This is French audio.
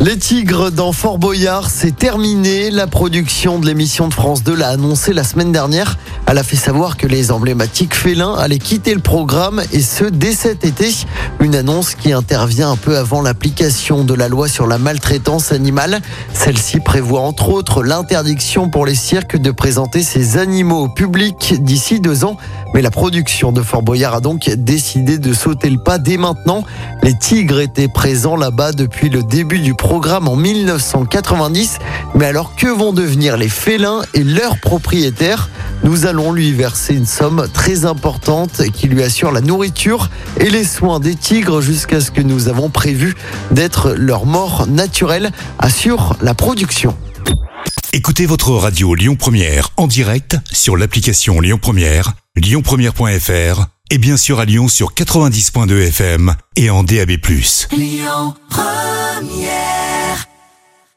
Les Tigres dans Fort Boyard, c'est terminé. La production de l'émission de France 2 l'a annoncé la semaine dernière. Elle a fait savoir que les emblématiques félins allaient quitter le programme et ce dès cet été. Une annonce qui intervient un peu avant l'application de la loi sur la maltraitance animale. Celle-ci prévoit entre autres l'interdiction pour les cirques de présenter ces animaux au public d'ici deux ans. Mais la production de Fort Boyard a donc décidé de sauter le pas dès maintenant. Les tigres étaient présents là-bas depuis le début du programme en 1990. Mais alors que vont devenir les félins et leurs propriétaires? Nous allons lui verser une somme très importante qui lui assure la nourriture et les soins des tigres jusqu'à ce que nous avons prévu d'être leur mort naturelle, assure la production. Écoutez votre radio Lyon Première en direct sur l'application Lyon Première, lyonpremière.fr et bien sûr à Lyon sur 90.2 FM et en DAB+. Lyon Première